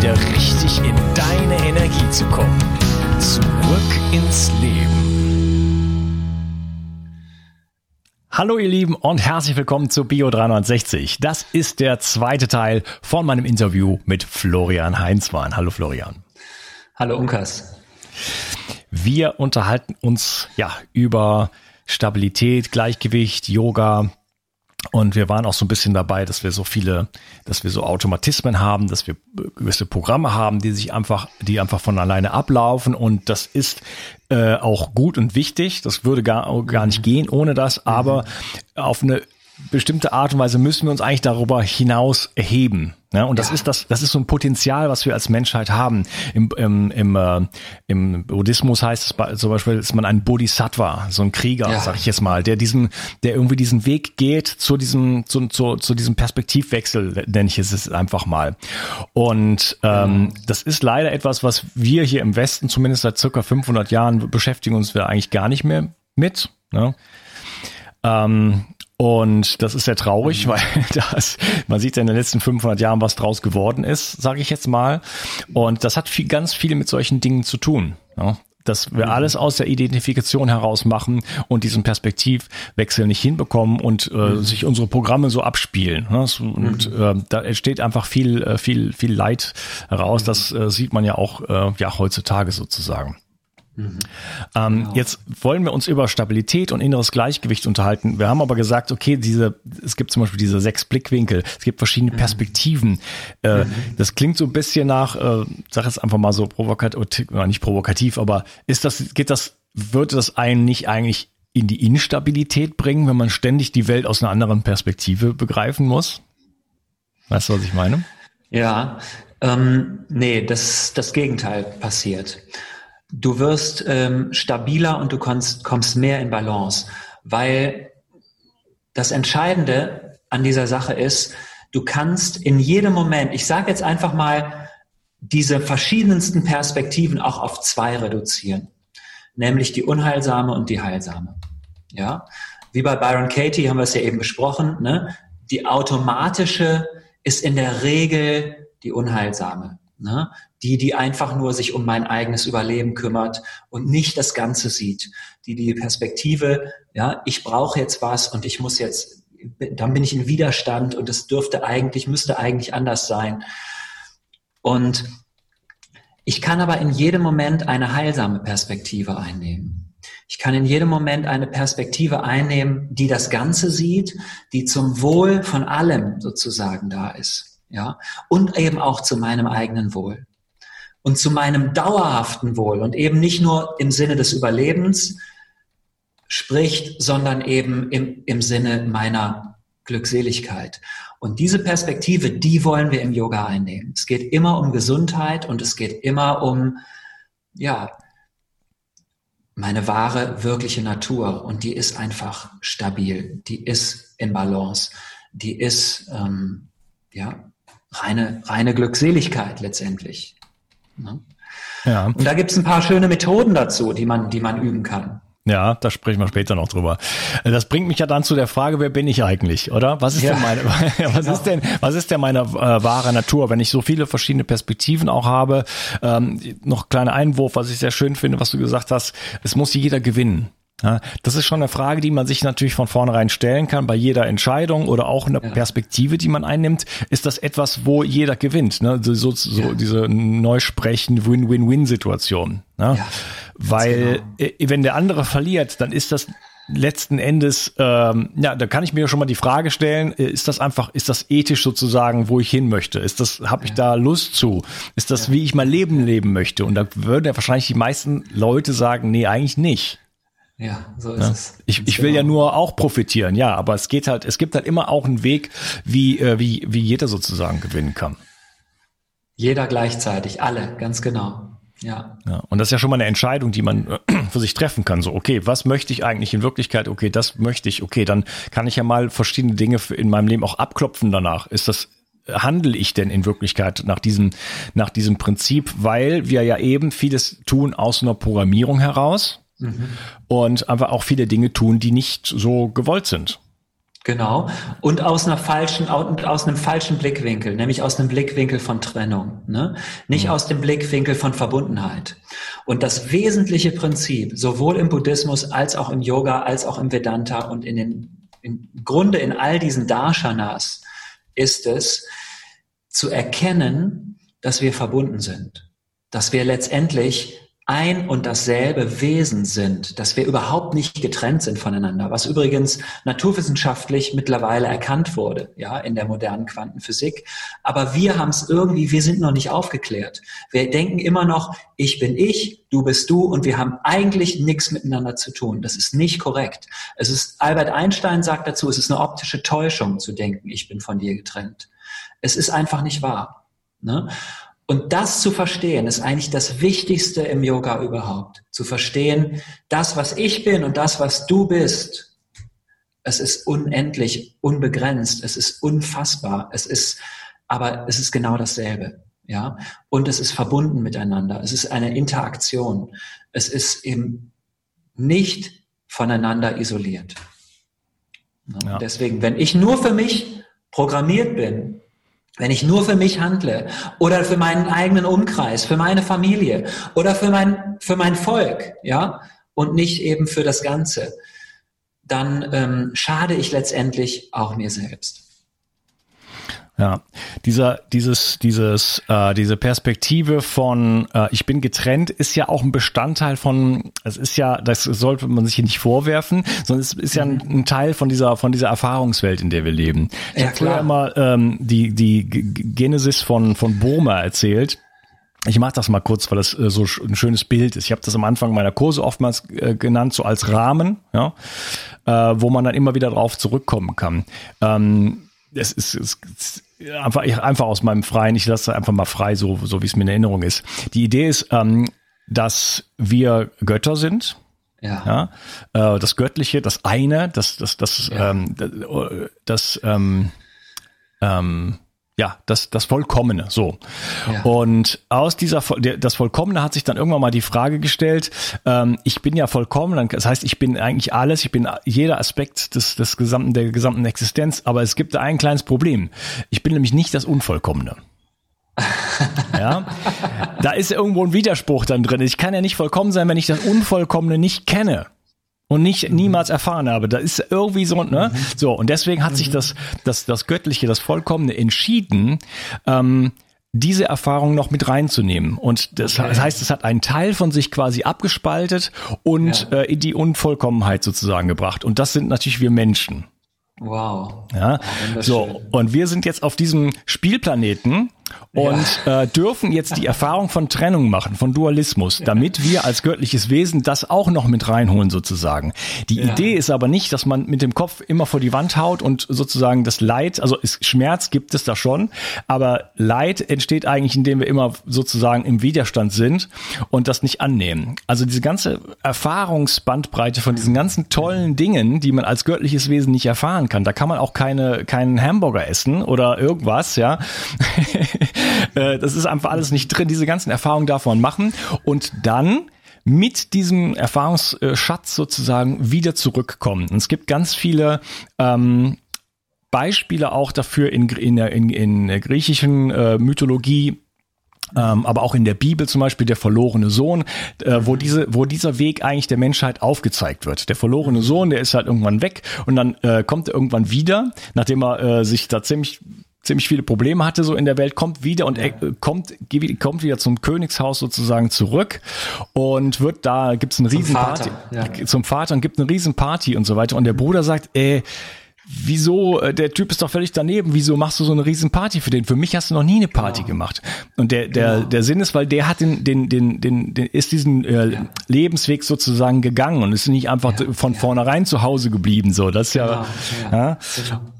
wieder richtig in deine Energie zu kommen. Zurück ins Leben. Hallo ihr Lieben und herzlich willkommen zu Bio 360. Das ist der zweite Teil von meinem Interview mit Florian Heinzmann. Hallo Florian. Hallo Unkas. Wir unterhalten uns ja über Stabilität, Gleichgewicht, Yoga, und wir waren auch so ein bisschen dabei, dass wir so viele, dass wir so Automatismen haben, dass wir gewisse Programme haben, die sich einfach, die einfach von alleine ablaufen. Und das ist äh, auch gut und wichtig. Das würde gar, gar nicht gehen ohne das. Aber auf eine bestimmte Art und Weise müssen wir uns eigentlich darüber hinaus erheben. Ne? Und das ja. ist das, das ist so ein Potenzial, was wir als Menschheit haben. Im, im, im, äh, im Buddhismus heißt es zum Beispiel, ist man ein Bodhisattva, so ein Krieger, ja. sag ich jetzt mal, der diesen, der irgendwie diesen Weg geht zu diesem, zu, zu, zu diesem Perspektivwechsel, nenne ich es einfach mal. Und ähm, mhm. das ist leider etwas, was wir hier im Westen zumindest seit circa 500 Jahren beschäftigen uns wir eigentlich gar nicht mehr mit. Ne? Ähm, und das ist sehr traurig, mhm. weil das, man sieht ja in den letzten 500 Jahren, was draus geworden ist, sage ich jetzt mal. Und das hat viel, ganz viel mit solchen Dingen zu tun. Ja? dass wir mhm. alles aus der Identifikation heraus machen und diesen Perspektivwechsel nicht hinbekommen und äh, mhm. sich unsere Programme so abspielen. Ne? Und mhm. äh, da entsteht einfach viel, äh, viel, viel Leid heraus. Das äh, sieht man ja auch äh, ja heutzutage sozusagen. Mhm. Ähm, genau. Jetzt wollen wir uns über Stabilität und inneres Gleichgewicht unterhalten. Wir haben aber gesagt, okay, diese, es gibt zum Beispiel diese sechs Blickwinkel, es gibt verschiedene mhm. Perspektiven. Äh, mhm. Das klingt so ein bisschen nach, äh, sag jetzt einfach mal so provokativ, nicht provokativ, aber ist das, geht das, würde das einen nicht eigentlich in die Instabilität bringen, wenn man ständig die Welt aus einer anderen Perspektive begreifen muss? Weißt du, was ich meine? Ja, ähm, nee, das, das Gegenteil passiert. Du wirst ähm, stabiler und du kommst, kommst mehr in Balance, weil das Entscheidende an dieser Sache ist, du kannst in jedem Moment, ich sage jetzt einfach mal, diese verschiedensten Perspektiven auch auf zwei reduzieren, nämlich die unheilsame und die heilsame. Ja, wie bei Byron Katie haben wir es ja eben besprochen. Ne? Die automatische ist in der Regel die unheilsame. Ne? Die, die einfach nur sich um mein eigenes Überleben kümmert und nicht das Ganze sieht. Die die Perspektive, ja, ich brauche jetzt was und ich muss jetzt, dann bin ich in Widerstand und es dürfte eigentlich, müsste eigentlich anders sein. Und ich kann aber in jedem Moment eine heilsame Perspektive einnehmen. Ich kann in jedem Moment eine Perspektive einnehmen, die das Ganze sieht, die zum Wohl von allem sozusagen da ist. Ja, und eben auch zu meinem eigenen Wohl und zu meinem dauerhaften Wohl und eben nicht nur im Sinne des Überlebens spricht, sondern eben im, im Sinne meiner Glückseligkeit. Und diese Perspektive, die wollen wir im Yoga einnehmen. Es geht immer um Gesundheit und es geht immer um, ja, meine wahre, wirkliche Natur. Und die ist einfach stabil. Die ist in Balance. Die ist, ähm, ja, reine, reine Glückseligkeit letztendlich. Ne? Ja. Und da gibt es ein paar schöne Methoden dazu, die man, die man üben kann. Ja, da sprechen wir später noch drüber. Das bringt mich ja dann zu der Frage, wer bin ich eigentlich, oder? Was ist ja. denn meine, was ist denn, was ist denn meine äh, wahre Natur, wenn ich so viele verschiedene Perspektiven auch habe? Ähm, noch kleiner Einwurf, was ich sehr schön finde, was du gesagt hast, es muss jeder gewinnen. Ja, das ist schon eine Frage, die man sich natürlich von vornherein stellen kann bei jeder Entscheidung oder auch eine ja. Perspektive, die man einnimmt. Ist das etwas, wo jeder gewinnt? Ne? So, so, so ja. diese Neusprechen Win-Win-Win-Situation. Ne? Weil genau. Äh, wenn der andere verliert, dann ist das letzten Endes, ähm, ja, da kann ich mir schon mal die Frage stellen, äh, ist das einfach, ist das ethisch sozusagen, wo ich hin möchte? Ist das, habe ich da Lust zu? Ist das, wie ich mein Leben leben möchte? Und da würden ja wahrscheinlich die meisten Leute sagen, nee, eigentlich nicht. Ja, so ist ja. es. Ich, ich will ja nur auch profitieren, ja, aber es geht halt, es gibt halt immer auch einen Weg, wie, äh, wie, wie jeder sozusagen gewinnen kann. Jeder gleichzeitig, alle, ganz genau. Ja. ja. Und das ist ja schon mal eine Entscheidung, die man äh, für sich treffen kann. So, okay, was möchte ich eigentlich in Wirklichkeit? Okay, das möchte ich. Okay, dann kann ich ja mal verschiedene Dinge in meinem Leben auch abklopfen danach. Ist das handle ich denn in Wirklichkeit nach diesem, nach diesem Prinzip, weil wir ja eben vieles tun aus einer Programmierung heraus. Mhm. Und einfach auch viele Dinge tun, die nicht so gewollt sind. Genau. Und aus einer falschen, aus einem falschen Blickwinkel, nämlich aus einem Blickwinkel von Trennung, ne? Nicht mhm. aus dem Blickwinkel von Verbundenheit. Und das wesentliche Prinzip, sowohl im Buddhismus als auch im Yoga, als auch im Vedanta und in den, im Grunde in all diesen Darshanas, ist es, zu erkennen, dass wir verbunden sind. Dass wir letztendlich ein und dasselbe Wesen sind, dass wir überhaupt nicht getrennt sind voneinander, was übrigens naturwissenschaftlich mittlerweile erkannt wurde, ja, in der modernen Quantenphysik. Aber wir haben es irgendwie, wir sind noch nicht aufgeklärt. Wir denken immer noch, ich bin ich, du bist du und wir haben eigentlich nichts miteinander zu tun. Das ist nicht korrekt. Es ist, Albert Einstein sagt dazu, es ist eine optische Täuschung zu denken, ich bin von dir getrennt. Es ist einfach nicht wahr. Ne? Und das zu verstehen, ist eigentlich das Wichtigste im Yoga überhaupt. Zu verstehen, das, was ich bin und das, was du bist, es ist unendlich, unbegrenzt, es ist unfassbar, es ist, aber es ist genau dasselbe. Ja, und es ist verbunden miteinander. Es ist eine Interaktion. Es ist eben nicht voneinander isoliert. Ja. Deswegen, wenn ich nur für mich programmiert bin, wenn ich nur für mich handle oder für meinen eigenen Umkreis, für meine Familie oder für mein, für mein Volk, ja, und nicht eben für das Ganze, dann ähm, schade ich letztendlich auch mir selbst. Ja, dieser, dieses, dieses, äh, diese Perspektive von äh, ich bin getrennt ist ja auch ein Bestandteil von, es ist ja, das sollte man sich hier nicht vorwerfen, sondern es ist ja ein, ein Teil von dieser, von dieser Erfahrungswelt, in der wir leben. Ich ja, habe früher immer ähm, die, die Genesis von, von Burma erzählt. Ich mache das mal kurz, weil das äh, so ein schönes Bild ist. Ich habe das am Anfang meiner Kurse oftmals äh, genannt, so als Rahmen, ja, äh, wo man dann immer wieder drauf zurückkommen kann. Ähm, es ist, es ist einfach, einfach aus meinem Freien, ich lasse einfach mal frei, so, so wie es mir in Erinnerung ist. Die Idee ist, ähm, dass wir Götter sind. Ja. ja äh, das Göttliche, das eine, das, das, das, ja. ähm, das, das ähm, ähm, ja, das, das Vollkommene, so. Ja. Und aus dieser, das Vollkommene hat sich dann irgendwann mal die Frage gestellt, ähm, ich bin ja vollkommen, das heißt, ich bin eigentlich alles, ich bin jeder Aspekt des, des gesamten, der gesamten Existenz, aber es gibt da ein kleines Problem. Ich bin nämlich nicht das Unvollkommene. ja, da ist irgendwo ein Widerspruch dann drin. Ich kann ja nicht vollkommen sein, wenn ich das Unvollkommene nicht kenne und nicht mhm. niemals erfahren habe. Da ist irgendwie so, ne? Mhm. So, und deswegen hat mhm. sich das, das, das Göttliche, das Vollkommene entschieden, ähm, diese Erfahrung noch mit reinzunehmen. Und das, okay. das, heißt, es hat einen Teil von sich quasi abgespaltet und ja. äh, in die Unvollkommenheit sozusagen gebracht. Und das sind natürlich wir Menschen. Wow. Ja. so, und wir sind jetzt auf diesem Spielplaneten und ja. äh, dürfen jetzt die Erfahrung von Trennung machen, von Dualismus, damit wir als göttliches Wesen das auch noch mit reinholen sozusagen. Die ja. Idee ist aber nicht, dass man mit dem Kopf immer vor die Wand haut und sozusagen das Leid, also ist, Schmerz gibt es da schon, aber Leid entsteht eigentlich, indem wir immer sozusagen im Widerstand sind und das nicht annehmen. Also diese ganze Erfahrungsbandbreite von diesen ganzen tollen Dingen, die man als göttliches Wesen nicht erfahren kann, da kann man auch keine keinen Hamburger essen oder irgendwas, ja. Äh, das ist einfach alles nicht drin. Diese ganzen Erfahrungen man machen und dann mit diesem Erfahrungsschatz sozusagen wieder zurückkommen. Und es gibt ganz viele ähm, Beispiele auch dafür in, in, der, in, in der griechischen äh, Mythologie, ähm, aber auch in der Bibel zum Beispiel der verlorene Sohn, äh, wo diese, wo dieser Weg eigentlich der Menschheit aufgezeigt wird. Der verlorene Sohn, der ist halt irgendwann weg und dann äh, kommt er irgendwann wieder, nachdem er äh, sich da ziemlich ziemlich viele Probleme hatte so in der Welt, kommt wieder und er kommt, kommt wieder zum Königshaus sozusagen zurück und wird da, gibt's eine Riesenparty. Zum Vater, ja. zum Vater und gibt eine Riesenparty und so weiter. Und der Bruder sagt, ey, wieso, äh, der Typ ist doch völlig daneben, wieso machst du so eine riesen Party für den? Für mich hast du noch nie eine Party genau. gemacht. Und der, der, genau. der Sinn ist, weil der hat den, den, den, den, den ist diesen äh, ja. Lebensweg sozusagen gegangen und ist nicht einfach ja. von ja. vornherein zu Hause geblieben, so. Das ist ja, genau. ja.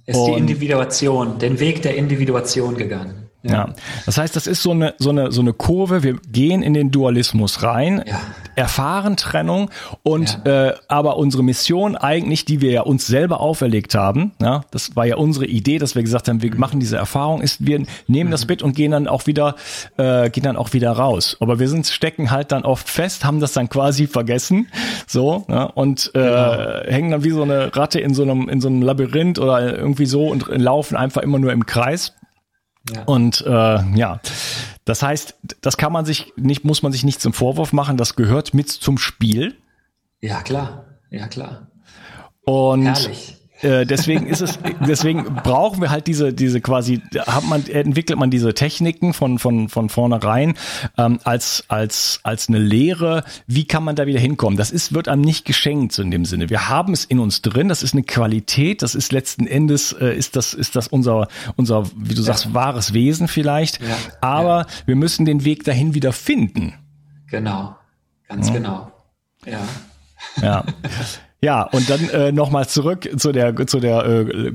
Ist die Individuation, den Weg der Individuation gegangen. Ja. ja. das heißt, das ist so eine so eine so eine Kurve. Wir gehen in den Dualismus rein, ja. erfahren Trennung und ja. äh, aber unsere Mission eigentlich, die wir ja uns selber auferlegt haben, ja, das war ja unsere Idee, dass wir gesagt haben, wir machen diese Erfahrung, ist wir nehmen mhm. das mit und gehen dann auch wieder äh, gehen dann auch wieder raus. Aber wir sind stecken halt dann oft fest, haben das dann quasi vergessen, so ja, und äh, genau. hängen dann wie so eine Ratte in so einem in so einem Labyrinth oder irgendwie so und laufen einfach immer nur im Kreis. Und äh, ja, das heißt, das kann man sich nicht, muss man sich nicht zum Vorwurf machen, das gehört mit zum Spiel. Ja, klar, ja, klar. Und Herrlich. Äh, deswegen ist es, deswegen brauchen wir halt diese, diese quasi, hat man, entwickelt man diese Techniken von, von, von vornherein ähm, als, als, als eine Lehre. Wie kann man da wieder hinkommen? Das ist, wird einem nicht geschenkt so in dem Sinne. Wir haben es in uns drin. Das ist eine Qualität. Das ist letzten Endes, äh, ist das, ist das unser, unser, wie du sagst, ja. wahres Wesen vielleicht. Ja. Aber ja. wir müssen den Weg dahin wieder finden. Genau. Ganz genau. Ja. Ja. Ja, und dann äh, nochmal zurück zu der, zu der äh,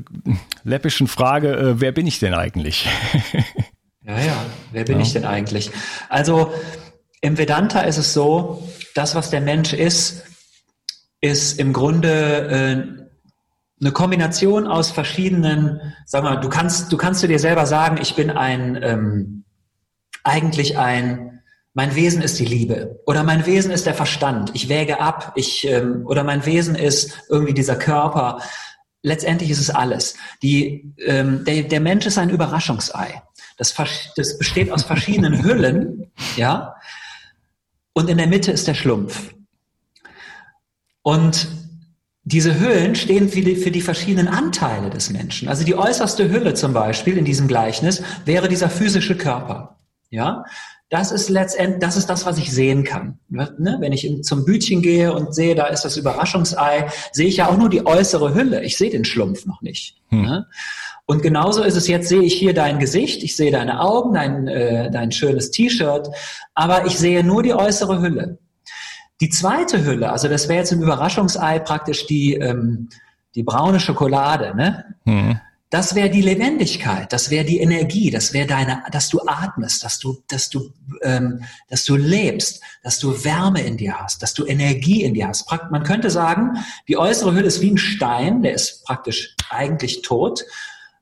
läppischen Frage, äh, wer bin ich denn eigentlich? ja, ja, wer bin ja. ich denn eigentlich? Also im Vedanta ist es so, das, was der Mensch ist, ist im Grunde äh, eine Kombination aus verschiedenen, sag mal, du kannst, du kannst du dir selber sagen, ich bin ein ähm, eigentlich ein mein Wesen ist die Liebe oder mein Wesen ist der Verstand. Ich wäge ab, ich ähm, oder mein Wesen ist irgendwie dieser Körper. Letztendlich ist es alles. Die, ähm, der, der Mensch ist ein Überraschungsei. Das, das besteht aus verschiedenen Hüllen, ja. Und in der Mitte ist der Schlumpf. Und diese Hüllen stehen für die, für die verschiedenen Anteile des Menschen. Also die äußerste Hülle zum Beispiel in diesem Gleichnis wäre dieser physische Körper. Ja, das ist letztendlich, das ist das, was ich sehen kann. Ne? Wenn ich zum Bütchen gehe und sehe, da ist das Überraschungsei, sehe ich ja auch nur die äußere Hülle. Ich sehe den Schlumpf noch nicht. Hm. Ne? Und genauso ist es jetzt, sehe ich hier dein Gesicht, ich sehe deine Augen, dein, äh, dein schönes T-Shirt, aber ich sehe nur die äußere Hülle. Die zweite Hülle, also das wäre jetzt im Überraschungsei praktisch die, ähm, die braune Schokolade, ne? Hm. Das wäre die Lebendigkeit, das wäre die Energie, das wäre deine, dass du atmest, dass du, dass du, ähm, dass du lebst, dass du Wärme in dir hast, dass du Energie in dir hast. Man könnte sagen, die äußere Hülle ist wie ein Stein, der ist praktisch eigentlich tot.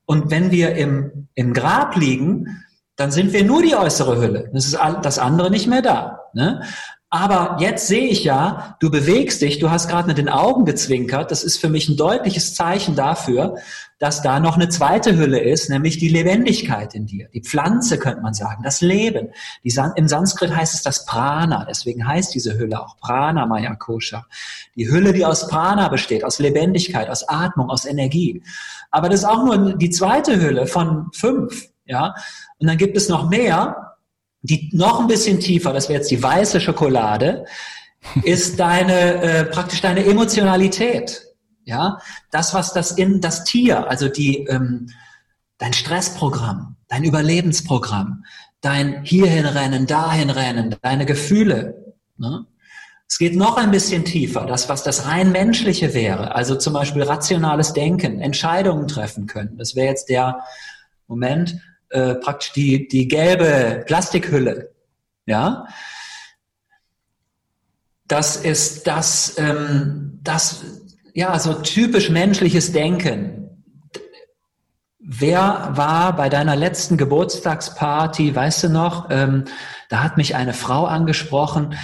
Und wenn wir im, im Grab liegen, dann sind wir nur die äußere Hülle. Das ist das andere nicht mehr da. Ne? Aber jetzt sehe ich ja, du bewegst dich, du hast gerade mit den Augen gezwinkert. Das ist für mich ein deutliches Zeichen dafür, dass da noch eine zweite Hülle ist, nämlich die Lebendigkeit in dir. Die Pflanze könnte man sagen, das Leben. San Im Sanskrit heißt es das Prana, deswegen heißt diese Hülle auch Prana Maya Kosha. Die Hülle, die aus Prana besteht, aus Lebendigkeit, aus Atmung, aus Energie. Aber das ist auch nur die zweite Hülle von fünf. ja. Und dann gibt es noch mehr, die noch ein bisschen tiefer, das wäre jetzt die weiße Schokolade, ist deine, äh, praktisch deine Emotionalität, ja. Das, was das in, das Tier, also die, ähm, dein Stressprogramm, dein Überlebensprogramm, dein hierhin rennen, dahin rennen, deine Gefühle, ne? Es geht noch ein bisschen tiefer, das, was das rein menschliche wäre, also zum Beispiel rationales Denken, Entscheidungen treffen können. Das wäre jetzt der Moment, äh, praktisch die, die gelbe Plastikhülle. Ja, das ist das, ähm, das, ja, so typisch menschliches Denken. Wer war bei deiner letzten Geburtstagsparty, weißt du noch, ähm, da hat mich eine Frau angesprochen,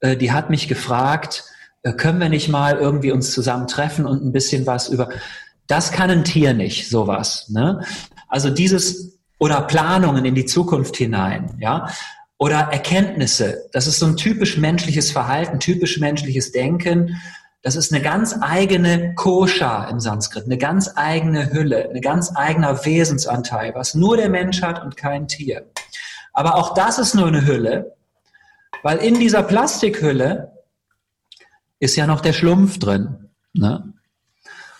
äh, die hat mich gefragt, äh, können wir nicht mal irgendwie uns zusammen treffen und ein bisschen was über, das kann ein Tier nicht, sowas. Ne? Also dieses, oder Planungen in die Zukunft hinein, ja, oder Erkenntnisse. Das ist so ein typisch menschliches Verhalten, typisch menschliches Denken. Das ist eine ganz eigene Kosha im Sanskrit, eine ganz eigene Hülle, eine ganz eigener Wesensanteil, was nur der Mensch hat und kein Tier. Aber auch das ist nur eine Hülle, weil in dieser Plastikhülle ist ja noch der Schlumpf drin. Ne?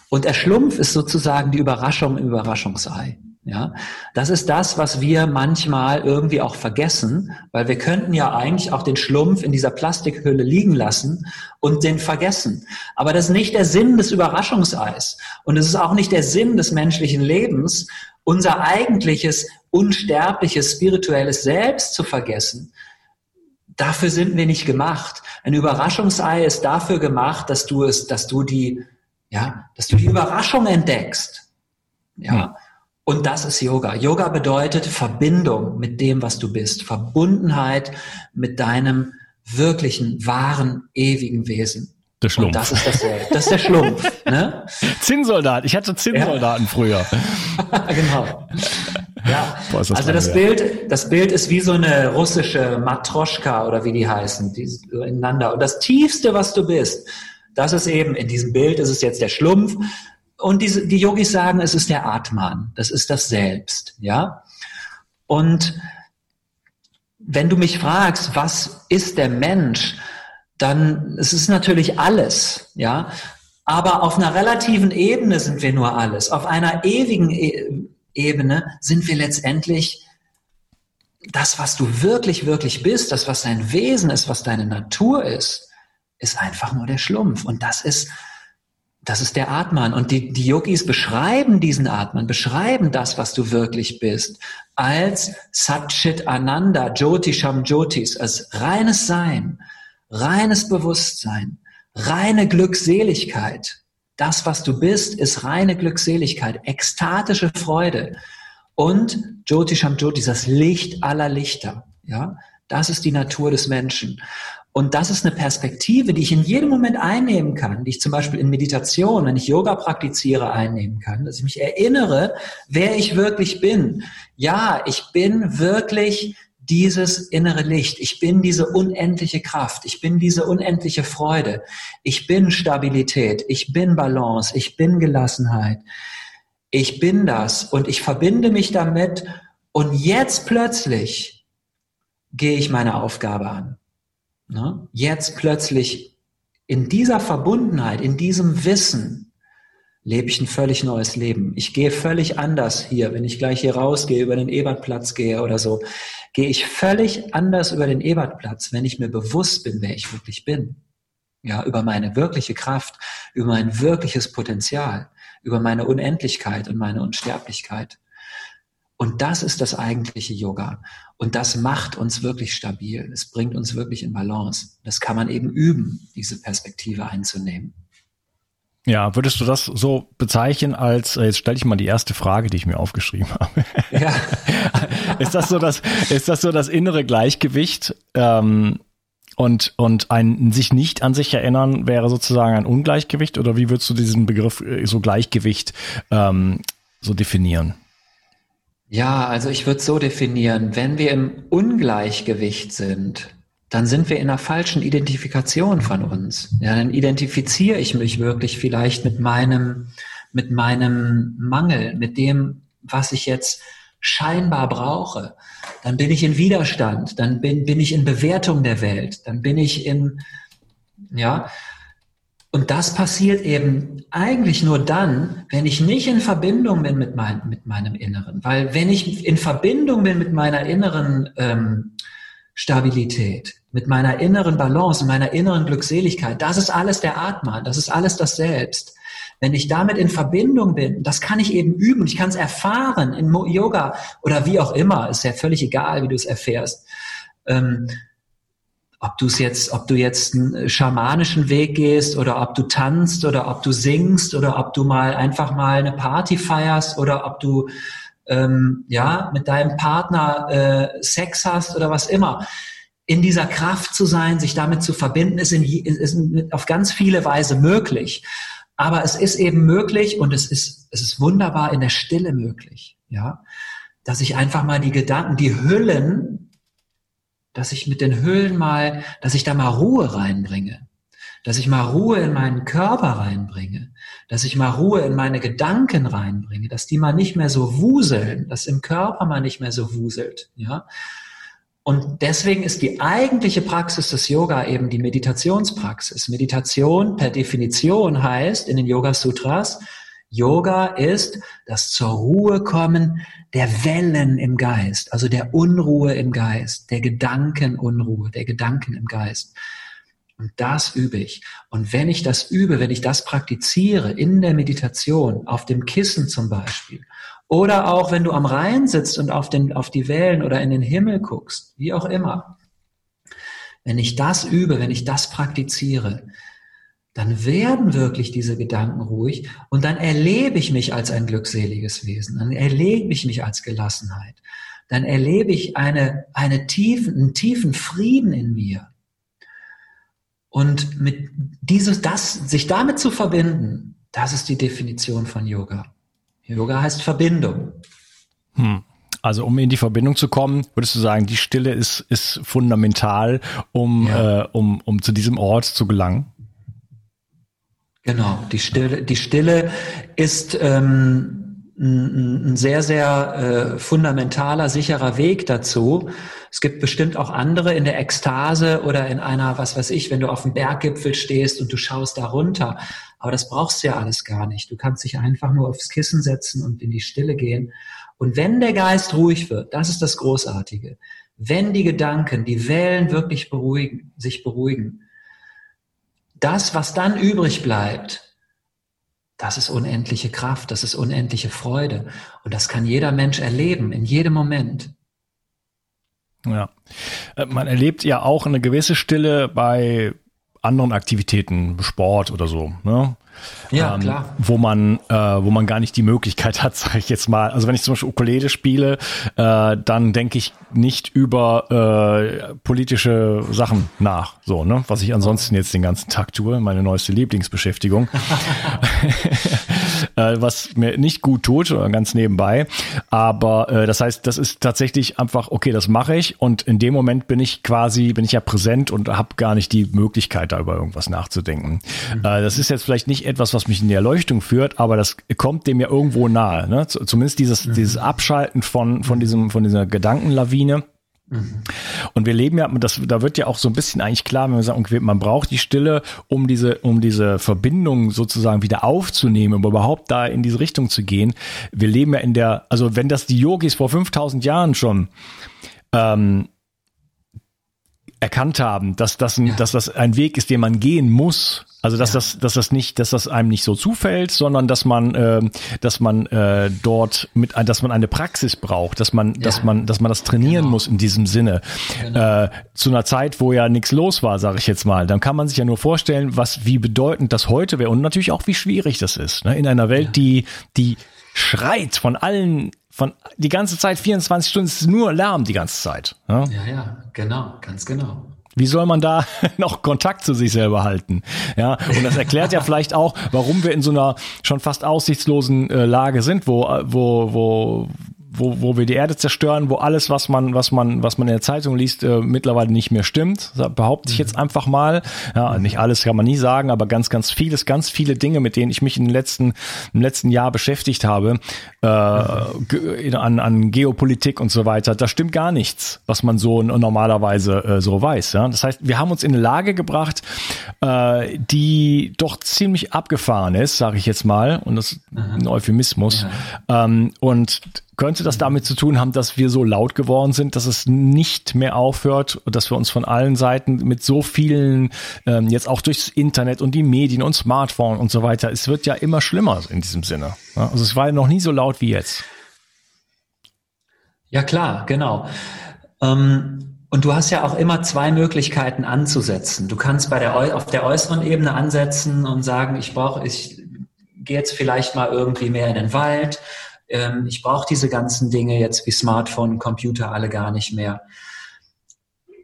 Und der Schlumpf ist sozusagen die Überraschung im Überraschungsei. Ja, das ist das, was wir manchmal irgendwie auch vergessen, weil wir könnten ja eigentlich auch den Schlumpf in dieser Plastikhülle liegen lassen und den vergessen. Aber das ist nicht der Sinn des Überraschungseis und es ist auch nicht der Sinn des menschlichen Lebens, unser eigentliches unsterbliches spirituelles Selbst zu vergessen, Dafür sind wir nicht gemacht. Ein Überraschungsei ist dafür gemacht, dass du es, dass du die, ja, dass du die Überraschung entdeckst. Ja. Und das ist Yoga. Yoga bedeutet Verbindung mit dem, was du bist. Verbundenheit mit deinem wirklichen, wahren, ewigen Wesen. Der Schlumpf. Und das ist dasselbe. Das ist der Schlumpf. Ne? Zinnsoldat. Ich hatte Zinnsoldaten ja. früher. genau. Ja, Boah, das also das Bild, das Bild ist wie so eine russische Matroschka oder wie die heißen, die so ineinander. Und das Tiefste, was du bist, das ist eben, in diesem Bild ist es jetzt der Schlumpf. Und diese, die Yogis sagen, es ist der Atman. Das ist das Selbst, ja. Und wenn du mich fragst, was ist der Mensch, dann es ist natürlich alles, ja. Aber auf einer relativen Ebene sind wir nur alles. Auf einer ewigen e Ebene sind wir letztendlich das, was du wirklich, wirklich bist, das, was dein Wesen ist, was deine Natur ist, ist einfach nur der Schlumpf. Und das ist, das ist der Atman. Und die, die Yogis beschreiben diesen Atman, beschreiben das, was du wirklich bist, als Satchit Ananda, Jyotisham Jyotis, als reines Sein, reines Bewusstsein, reine Glückseligkeit. Das, was du bist, ist reine Glückseligkeit, ekstatische Freude. Und Jyotisham Jyoti, das Licht aller Lichter. Ja, das ist die Natur des Menschen. Und das ist eine Perspektive, die ich in jedem Moment einnehmen kann, die ich zum Beispiel in Meditation, wenn ich Yoga praktiziere, einnehmen kann, dass ich mich erinnere, wer ich wirklich bin. Ja, ich bin wirklich dieses innere Licht. Ich bin diese unendliche Kraft. Ich bin diese unendliche Freude. Ich bin Stabilität. Ich bin Balance. Ich bin Gelassenheit. Ich bin das und ich verbinde mich damit und jetzt plötzlich gehe ich meine Aufgabe an. Ne? Jetzt plötzlich in dieser Verbundenheit, in diesem Wissen, lebe ich ein völlig neues Leben. Ich gehe völlig anders hier, wenn ich gleich hier rausgehe, über den Ebertplatz gehe oder so, gehe ich völlig anders über den Ebertplatz, wenn ich mir bewusst bin, wer ich wirklich bin. Ja, über meine wirkliche Kraft, über mein wirkliches Potenzial, über meine Unendlichkeit und meine Unsterblichkeit. Und das ist das eigentliche Yoga. Und das macht uns wirklich stabil. Es bringt uns wirklich in Balance. Das kann man eben üben, diese Perspektive einzunehmen. Ja, würdest du das so bezeichnen als, äh, jetzt stelle ich mal die erste Frage, die ich mir aufgeschrieben habe. Ja. ist das so das, ist das so das innere Gleichgewicht? Ähm, und, und ein sich nicht an sich erinnern wäre sozusagen ein Ungleichgewicht oder wie würdest du diesen Begriff äh, so Gleichgewicht ähm, so definieren? Ja, also ich würde so definieren, wenn wir im Ungleichgewicht sind, dann sind wir in einer falschen Identifikation von uns. Ja, dann identifiziere ich mich wirklich vielleicht mit meinem, mit meinem Mangel, mit dem, was ich jetzt scheinbar brauche, dann bin ich in Widerstand, dann bin, bin ich in Bewertung der Welt, dann bin ich in, ja, und das passiert eben eigentlich nur dann, wenn ich nicht in Verbindung bin mit, mein, mit meinem Inneren. Weil wenn ich in Verbindung bin mit meiner inneren ähm, Stabilität, mit meiner inneren Balance, meiner inneren Glückseligkeit, das ist alles der Atman, das ist alles das Selbst. Wenn ich damit in Verbindung bin, das kann ich eben üben, ich kann es erfahren in Yoga oder wie auch immer, ist ja völlig egal, wie du es erfährst. Ähm, ob du es jetzt, ob du jetzt einen schamanischen Weg gehst oder ob du tanzt oder ob du singst oder ob du mal einfach mal eine Party feierst oder ob du ähm, ja mit deinem Partner äh, Sex hast oder was immer. In dieser Kraft zu sein, sich damit zu verbinden, ist, in, ist auf ganz viele Weise möglich. Aber es ist eben möglich und es ist, es ist wunderbar in der Stille möglich, ja, dass ich einfach mal die Gedanken, die Hüllen dass ich mit den Höhlen mal, dass ich da mal Ruhe reinbringe, dass ich mal Ruhe in meinen Körper reinbringe, dass ich mal Ruhe in meine Gedanken reinbringe, dass die mal nicht mehr so wuseln, dass im Körper mal nicht mehr so wuselt, ja. Und deswegen ist die eigentliche Praxis des Yoga eben die Meditationspraxis. Meditation per Definition heißt in den Yoga Sutras, Yoga ist das zur Ruhe kommen der Wellen im Geist, also der Unruhe im Geist, der Gedankenunruhe, der Gedanken im Geist. Und das übe ich. Und wenn ich das übe, wenn ich das praktiziere in der Meditation, auf dem Kissen zum Beispiel, oder auch wenn du am Rhein sitzt und auf, den, auf die Wellen oder in den Himmel guckst, wie auch immer, wenn ich das übe, wenn ich das praktiziere, dann werden wirklich diese Gedanken ruhig und dann erlebe ich mich als ein glückseliges Wesen, dann erlebe ich mich als Gelassenheit, dann erlebe ich eine, eine tiefen, einen tiefen Frieden in mir. Und mit dieses, das, sich damit zu verbinden, das ist die Definition von Yoga. Yoga heißt Verbindung. Hm. Also um in die Verbindung zu kommen, würdest du sagen, die Stille ist, ist fundamental, um, ja. äh, um, um zu diesem Ort zu gelangen? Genau, die Stille, die Stille ist ähm, ein, sehr, sehr äh, fundamentaler, sicherer Weg dazu. Es gibt bestimmt auch andere in der Ekstase oder in einer, was weiß ich, wenn du auf dem Berggipfel stehst und du schaust da runter. Aber das brauchst du ja alles gar nicht. Du kannst dich einfach nur aufs Kissen setzen und in die Stille gehen. Und wenn der Geist ruhig wird, das ist das Großartige. Wenn die Gedanken, die Wellen wirklich beruhigen, sich beruhigen, das, was dann übrig bleibt, das ist unendliche Kraft, das ist unendliche Freude. Und das kann jeder Mensch erleben, in jedem Moment. Ja. Äh, man erlebt ja auch eine gewisse Stille bei anderen Aktivitäten, Sport oder so. Ne? Ja, ähm, klar. Wo man, äh, wo man gar nicht die Möglichkeit hat, sage ich jetzt mal. Also wenn ich zum Beispiel Ukulele spiele, äh, dann denke ich nicht über äh, politische Sachen nach. So, ne? Was ich ansonsten jetzt den ganzen Tag tue, meine neueste Lieblingsbeschäftigung. äh, was mir nicht gut tut, ganz nebenbei. Aber äh, das heißt, das ist tatsächlich einfach, okay, das mache ich und in dem Moment bin ich quasi, bin ich ja präsent und habe gar nicht die Möglichkeit, da über irgendwas nachzudenken. Mhm. Äh, das ist jetzt vielleicht nicht etwas, was mich in die Erleuchtung führt, aber das kommt dem ja irgendwo nahe. Ne? Zumindest dieses, mhm. dieses Abschalten von, von, diesem, von dieser Gedankenlawine. Mhm. Und wir leben ja, das, da wird ja auch so ein bisschen eigentlich klar, wenn wir sagen, okay, man braucht die Stille, um diese, um diese Verbindung sozusagen wieder aufzunehmen, um überhaupt da in diese Richtung zu gehen. Wir leben ja in der, also wenn das die Yogis vor 5000 Jahren schon ähm, erkannt haben, dass das, ein, ja. dass das ein Weg ist, den man gehen muss. Also dass ja. das, dass das nicht, dass das einem nicht so zufällt, sondern dass man, äh, dass man äh, dort mit, dass man eine Praxis braucht, dass man, ja. dass man, dass man das trainieren genau. muss in diesem Sinne. Genau. Äh, zu einer Zeit, wo ja nichts los war, sage ich jetzt mal, dann kann man sich ja nur vorstellen, was wie bedeutend das heute wäre und natürlich auch wie schwierig das ist. Ne? In einer Welt, die, die schreit von allen von die ganze Zeit 24 Stunden ist nur Lärm die ganze Zeit. Ja, ja, ja genau, ganz genau. Wie soll man da noch Kontakt zu sich selber halten? Ja, und das erklärt ja vielleicht auch, warum wir in so einer schon fast aussichtslosen äh, Lage sind, wo, wo, wo, wo, wo wir die Erde zerstören, wo alles, was man, was man, was man in der Zeitung liest, äh, mittlerweile nicht mehr stimmt. Das behaupte ich jetzt einfach mal. Ja, nicht alles kann man nie sagen, aber ganz, ganz vieles, ganz viele Dinge, mit denen ich mich in den letzten, im letzten Jahr beschäftigt habe, äh, an, an Geopolitik und so weiter, da stimmt gar nichts, was man so normalerweise äh, so weiß. Ja? Das heißt, wir haben uns in eine Lage gebracht, äh, die doch ziemlich abgefahren ist, sage ich jetzt mal, und das ist ein Euphemismus. Ja. Ähm, und könnte das damit zu tun haben, dass wir so laut geworden sind, dass es nicht mehr aufhört, dass wir uns von allen Seiten mit so vielen, ähm, jetzt auch durchs Internet und die Medien und Smartphone und so weiter, es wird ja immer schlimmer in diesem Sinne. Also es war ja noch nie so laut wie jetzt. Ja klar, genau. Ähm und du hast ja auch immer zwei Möglichkeiten anzusetzen. Du kannst bei der, auf der äußeren Ebene ansetzen und sagen, ich brauche, ich gehe jetzt vielleicht mal irgendwie mehr in den Wald. Ähm, ich brauche diese ganzen Dinge jetzt wie Smartphone, Computer alle gar nicht mehr.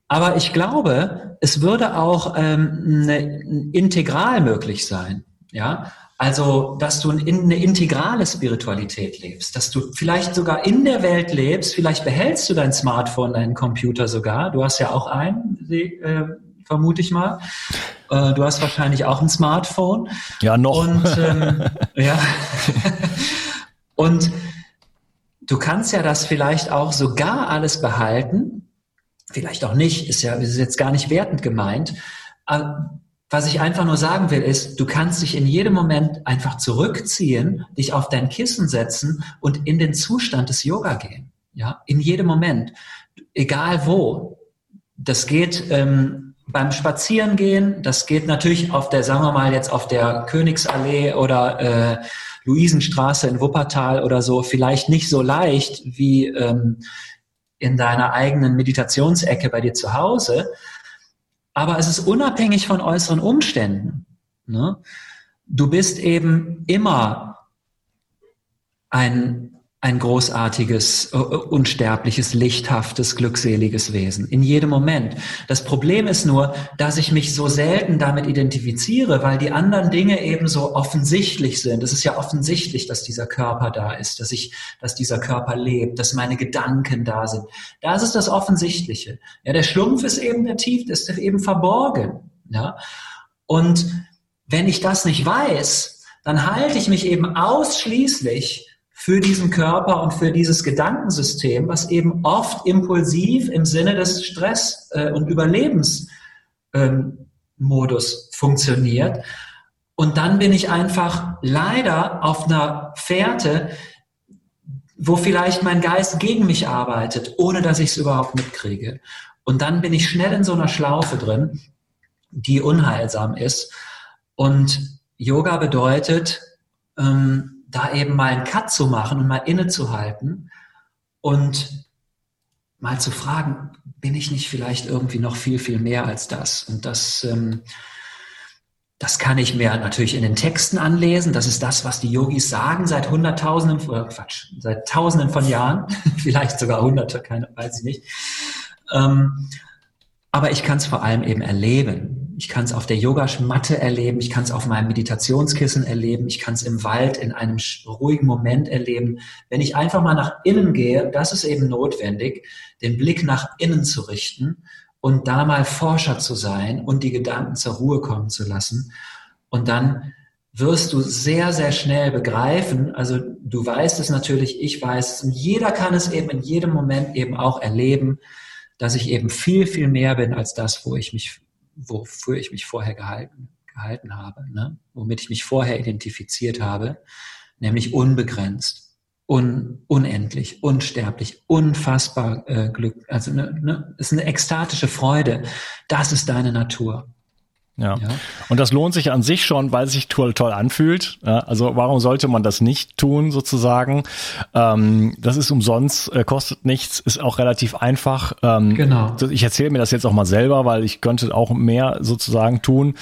Aber ich glaube, es würde auch ähm, eine, integral möglich sein. Ja, also, dass du in eine integrale Spiritualität lebst, dass du vielleicht sogar in der Welt lebst, vielleicht behältst du dein Smartphone, deinen Computer sogar. Du hast ja auch einen, äh, vermute ich mal. Äh, du hast wahrscheinlich auch ein Smartphone. Ja, noch. Und, ähm, ja. Und du kannst ja das vielleicht auch sogar alles behalten. Vielleicht auch nicht, ist ja, ist jetzt gar nicht wertend gemeint. Was ich einfach nur sagen will, ist, du kannst dich in jedem Moment einfach zurückziehen, dich auf dein Kissen setzen und in den Zustand des Yoga gehen. Ja, in jedem Moment, egal wo. Das geht ähm, beim Spazierengehen, das geht natürlich auf der, sagen wir mal jetzt auf der Königsallee oder äh, Luisenstraße in Wuppertal oder so, vielleicht nicht so leicht wie ähm, in deiner eigenen Meditationsecke bei dir zu Hause. Aber es ist unabhängig von äußeren Umständen. Ne? Du bist eben immer ein ein großartiges, uh, unsterbliches, lichthaftes, glückseliges Wesen. In jedem Moment. Das Problem ist nur, dass ich mich so selten damit identifiziere, weil die anderen Dinge eben so offensichtlich sind. Es ist ja offensichtlich, dass dieser Körper da ist, dass ich, dass dieser Körper lebt, dass meine Gedanken da sind. Das ist das Offensichtliche. Ja, der Schlumpf ist eben der Tief, ist eben verborgen. Ja. Und wenn ich das nicht weiß, dann halte ich mich eben ausschließlich für diesen Körper und für dieses Gedankensystem, was eben oft impulsiv im Sinne des Stress- äh, und Überlebensmodus ähm, funktioniert. Und dann bin ich einfach leider auf einer Fährte, wo vielleicht mein Geist gegen mich arbeitet, ohne dass ich es überhaupt mitkriege. Und dann bin ich schnell in so einer Schlaufe drin, die unheilsam ist. Und Yoga bedeutet, ähm, da eben mal einen Cut zu machen und mal innezuhalten und mal zu fragen, bin ich nicht vielleicht irgendwie noch viel, viel mehr als das? Und das, ähm, das kann ich mir natürlich in den Texten anlesen. Das ist das, was die Yogis sagen seit Hunderttausenden, oder Quatsch, seit Tausenden von Jahren, vielleicht sogar Hunderte, keine, weiß ich nicht. Ähm, aber ich kann es vor allem eben erleben. Ich kann es auf der Yogamatte erleben, ich kann es auf meinem Meditationskissen erleben, ich kann es im Wald in einem ruhigen Moment erleben. Wenn ich einfach mal nach innen gehe, das ist eben notwendig, den Blick nach innen zu richten und da mal Forscher zu sein und die Gedanken zur Ruhe kommen zu lassen. Und dann wirst du sehr, sehr schnell begreifen, also du weißt es natürlich, ich weiß es, und jeder kann es eben in jedem Moment eben auch erleben, dass ich eben viel, viel mehr bin als das, wo ich mich wofür ich mich vorher gehalten, gehalten habe, ne? womit ich mich vorher identifiziert habe, nämlich unbegrenzt, un, unendlich, unsterblich, unfassbar äh, Glück. Also ne, ne, ist eine ekstatische Freude. Das ist deine Natur. Ja. ja. Und das lohnt sich an sich schon, weil es sich toll, toll anfühlt. Ja, also warum sollte man das nicht tun, sozusagen? Ähm, das ist umsonst, äh, kostet nichts, ist auch relativ einfach. Ähm, genau. Ich erzähle mir das jetzt auch mal selber, weil ich könnte auch mehr sozusagen tun.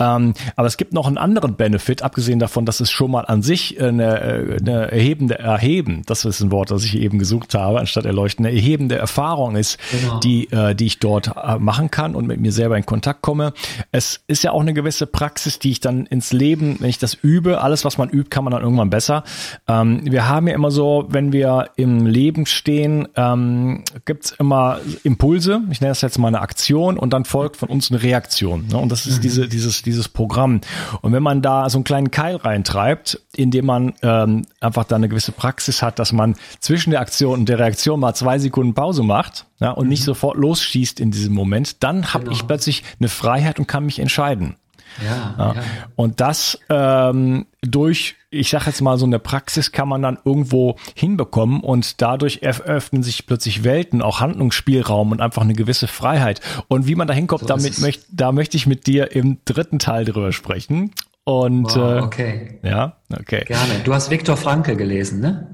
Ähm, aber es gibt noch einen anderen Benefit, abgesehen davon, dass es schon mal an sich eine, äh, eine erhebende Erheben, das ist ein Wort, das ich eben gesucht habe, anstatt erleuchten, eine erhebende Erfahrung ist, genau. die, äh, die ich dort äh, machen kann und mit mir selber in Kontakt komme. Es ist ja auch eine gewisse Praxis, die ich dann ins Leben, wenn ich das übe, alles, was man übt, kann man dann irgendwann besser. Ähm, wir haben ja immer so, wenn wir im Leben stehen, ähm, gibt's immer Impulse. Ich nenne das jetzt mal eine Aktion und dann folgt von uns eine Reaktion. Ne? Und das ist mhm. diese, dieses, dieses Programm. Und wenn man da so einen kleinen Keil reintreibt, indem man ähm, einfach da eine gewisse Praxis hat, dass man zwischen der Aktion und der Reaktion mal zwei Sekunden Pause macht ja, und mhm. nicht sofort losschießt in diesem Moment, dann habe genau. ich plötzlich eine Freiheit und kann mich entscheiden. Ja, ja. ja. Und das ähm, durch, ich sage jetzt mal so eine Praxis kann man dann irgendwo hinbekommen und dadurch eröffnen sich plötzlich Welten, auch Handlungsspielraum und einfach eine gewisse Freiheit. Und wie man da hinkommt, so damit möchte, da möchte ich mit dir im dritten Teil drüber sprechen. Und wow, äh, okay. Äh, ja, okay. Gerne. Du hast Viktor Franke gelesen, ne?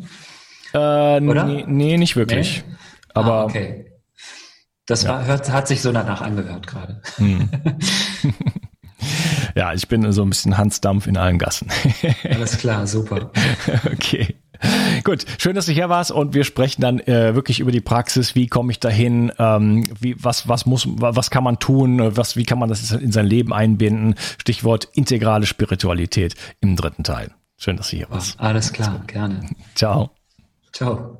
Äh, Oder? Nee, nee, nicht wirklich. Nee? Aber ah, okay. Das ja. war, hört, hat sich so danach angehört gerade. Hm. ja, ich bin so ein bisschen Hans Dampf in allen Gassen. Alles klar, super. okay. Gut, schön, dass du hier warst und wir sprechen dann äh, wirklich über die Praxis. Wie komme ich dahin? Ähm, wie, was, was muss, was kann man tun? Was, wie kann man das in sein Leben einbinden? Stichwort integrale Spiritualität im dritten Teil. Schön, dass du hier warst. Alles klar, gerne. Ciao. Ciao.